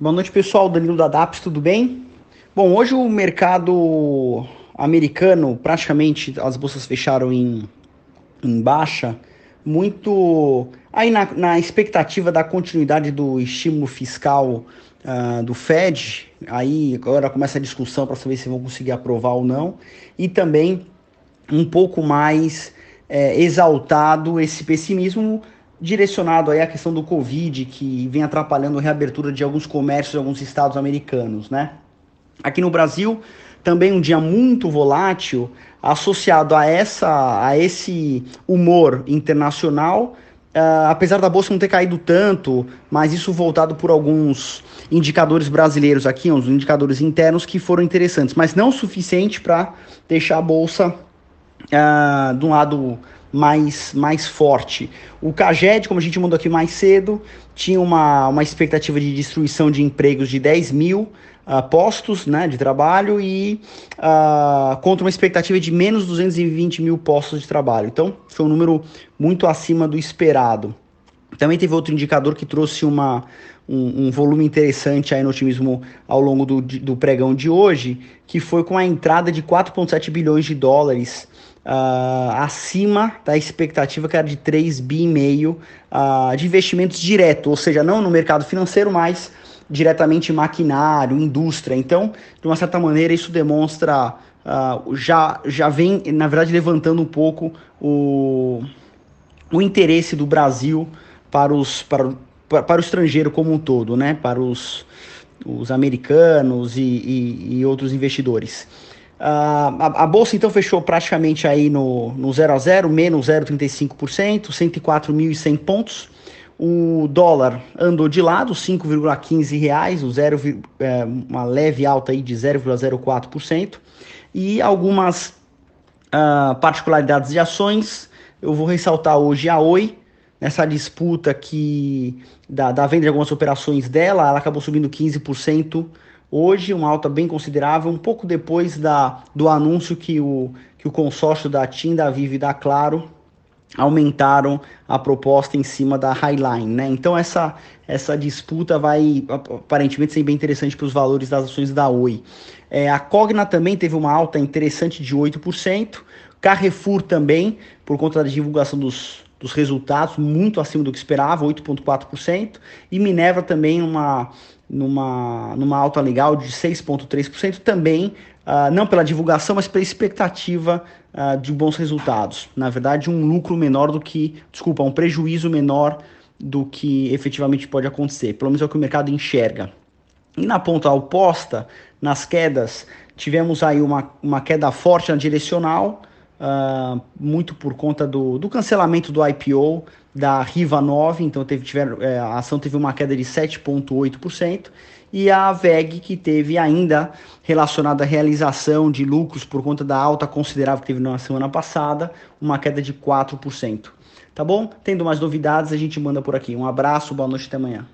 Boa noite, pessoal. Danilo da DAPS, tudo bem? Bom, hoje o mercado americano, praticamente as bolsas fecharam em, em baixa, muito aí na, na expectativa da continuidade do estímulo fiscal uh, do Fed. Aí agora começa a discussão para saber se vão conseguir aprovar ou não. E também um pouco mais é, exaltado esse pessimismo direcionado aí à questão do Covid, que vem atrapalhando a reabertura de alguns comércios de alguns estados americanos, né? Aqui no Brasil, também um dia muito volátil, associado a, essa, a esse humor internacional, uh, apesar da bolsa não ter caído tanto, mas isso voltado por alguns indicadores brasileiros aqui, uns indicadores internos que foram interessantes, mas não o suficiente para deixar a bolsa uh, de um lado mais, mais forte. O CAGED, como a gente mandou aqui mais cedo, tinha uma, uma expectativa de destruição de empregos de 10 mil uh, postos né, de trabalho e uh, contra uma expectativa de menos 220 mil postos de trabalho. Então, foi um número muito acima do esperado. Também teve outro indicador que trouxe uma, um, um, volume interessante aí no otimismo ao longo do, do pregão de hoje, que foi com a entrada de 4,7 bilhões de dólares uh, acima da expectativa que era de 3 bi e meio uh, de investimentos direto, ou seja, não no mercado financeiro, mas diretamente em maquinário, indústria. Então, de uma certa maneira, isso demonstra uh, já, já vem, na verdade, levantando um pouco o, o interesse do Brasil para, os, para, para o estrangeiro como um todo, né? para os, os americanos e, e, e outros investidores. Uh, a, a, bolsa então fechou praticamente aí no, no 0 a 0, menos 0,35%, 104.100 pontos. O dólar andou de lado, 5,15 reais, o zero, é, uma leve alta aí de 0,04%. E algumas uh, particularidades de ações, eu vou ressaltar hoje a Oi, nessa disputa que da, da venda de algumas operações dela, ela acabou subindo 15%, Hoje, uma alta bem considerável, um pouco depois da, do anúncio que o, que o consórcio da TIM, da Vivo e da Claro aumentaram a proposta em cima da Highline, né? Então essa essa disputa vai aparentemente ser bem interessante para os valores das ações da Oi. É, a Cogna também teve uma alta interessante de 8%, Carrefour também, por conta da divulgação dos, dos resultados, muito acima do que esperava, 8,4%, e Minerva também uma numa, numa alta legal de 6,3%, também uh, não pela divulgação, mas pela expectativa uh, de bons resultados. Na verdade, um lucro menor do que, desculpa, um prejuízo menor do que efetivamente pode acontecer, pelo menos é o que o mercado enxerga. E na ponta oposta, nas quedas, tivemos aí uma, uma queda forte na direcional, uh, muito por conta do, do cancelamento do IPO da Riva 9, então teve, tiver, é, a ação teve uma queda de 7,8%, e a VEG, que teve ainda relacionada à realização de lucros por conta da alta considerável que teve na semana passada, uma queda de 4%. Tá bom? Tendo mais novidades, a gente manda por aqui. Um abraço, boa noite até amanhã.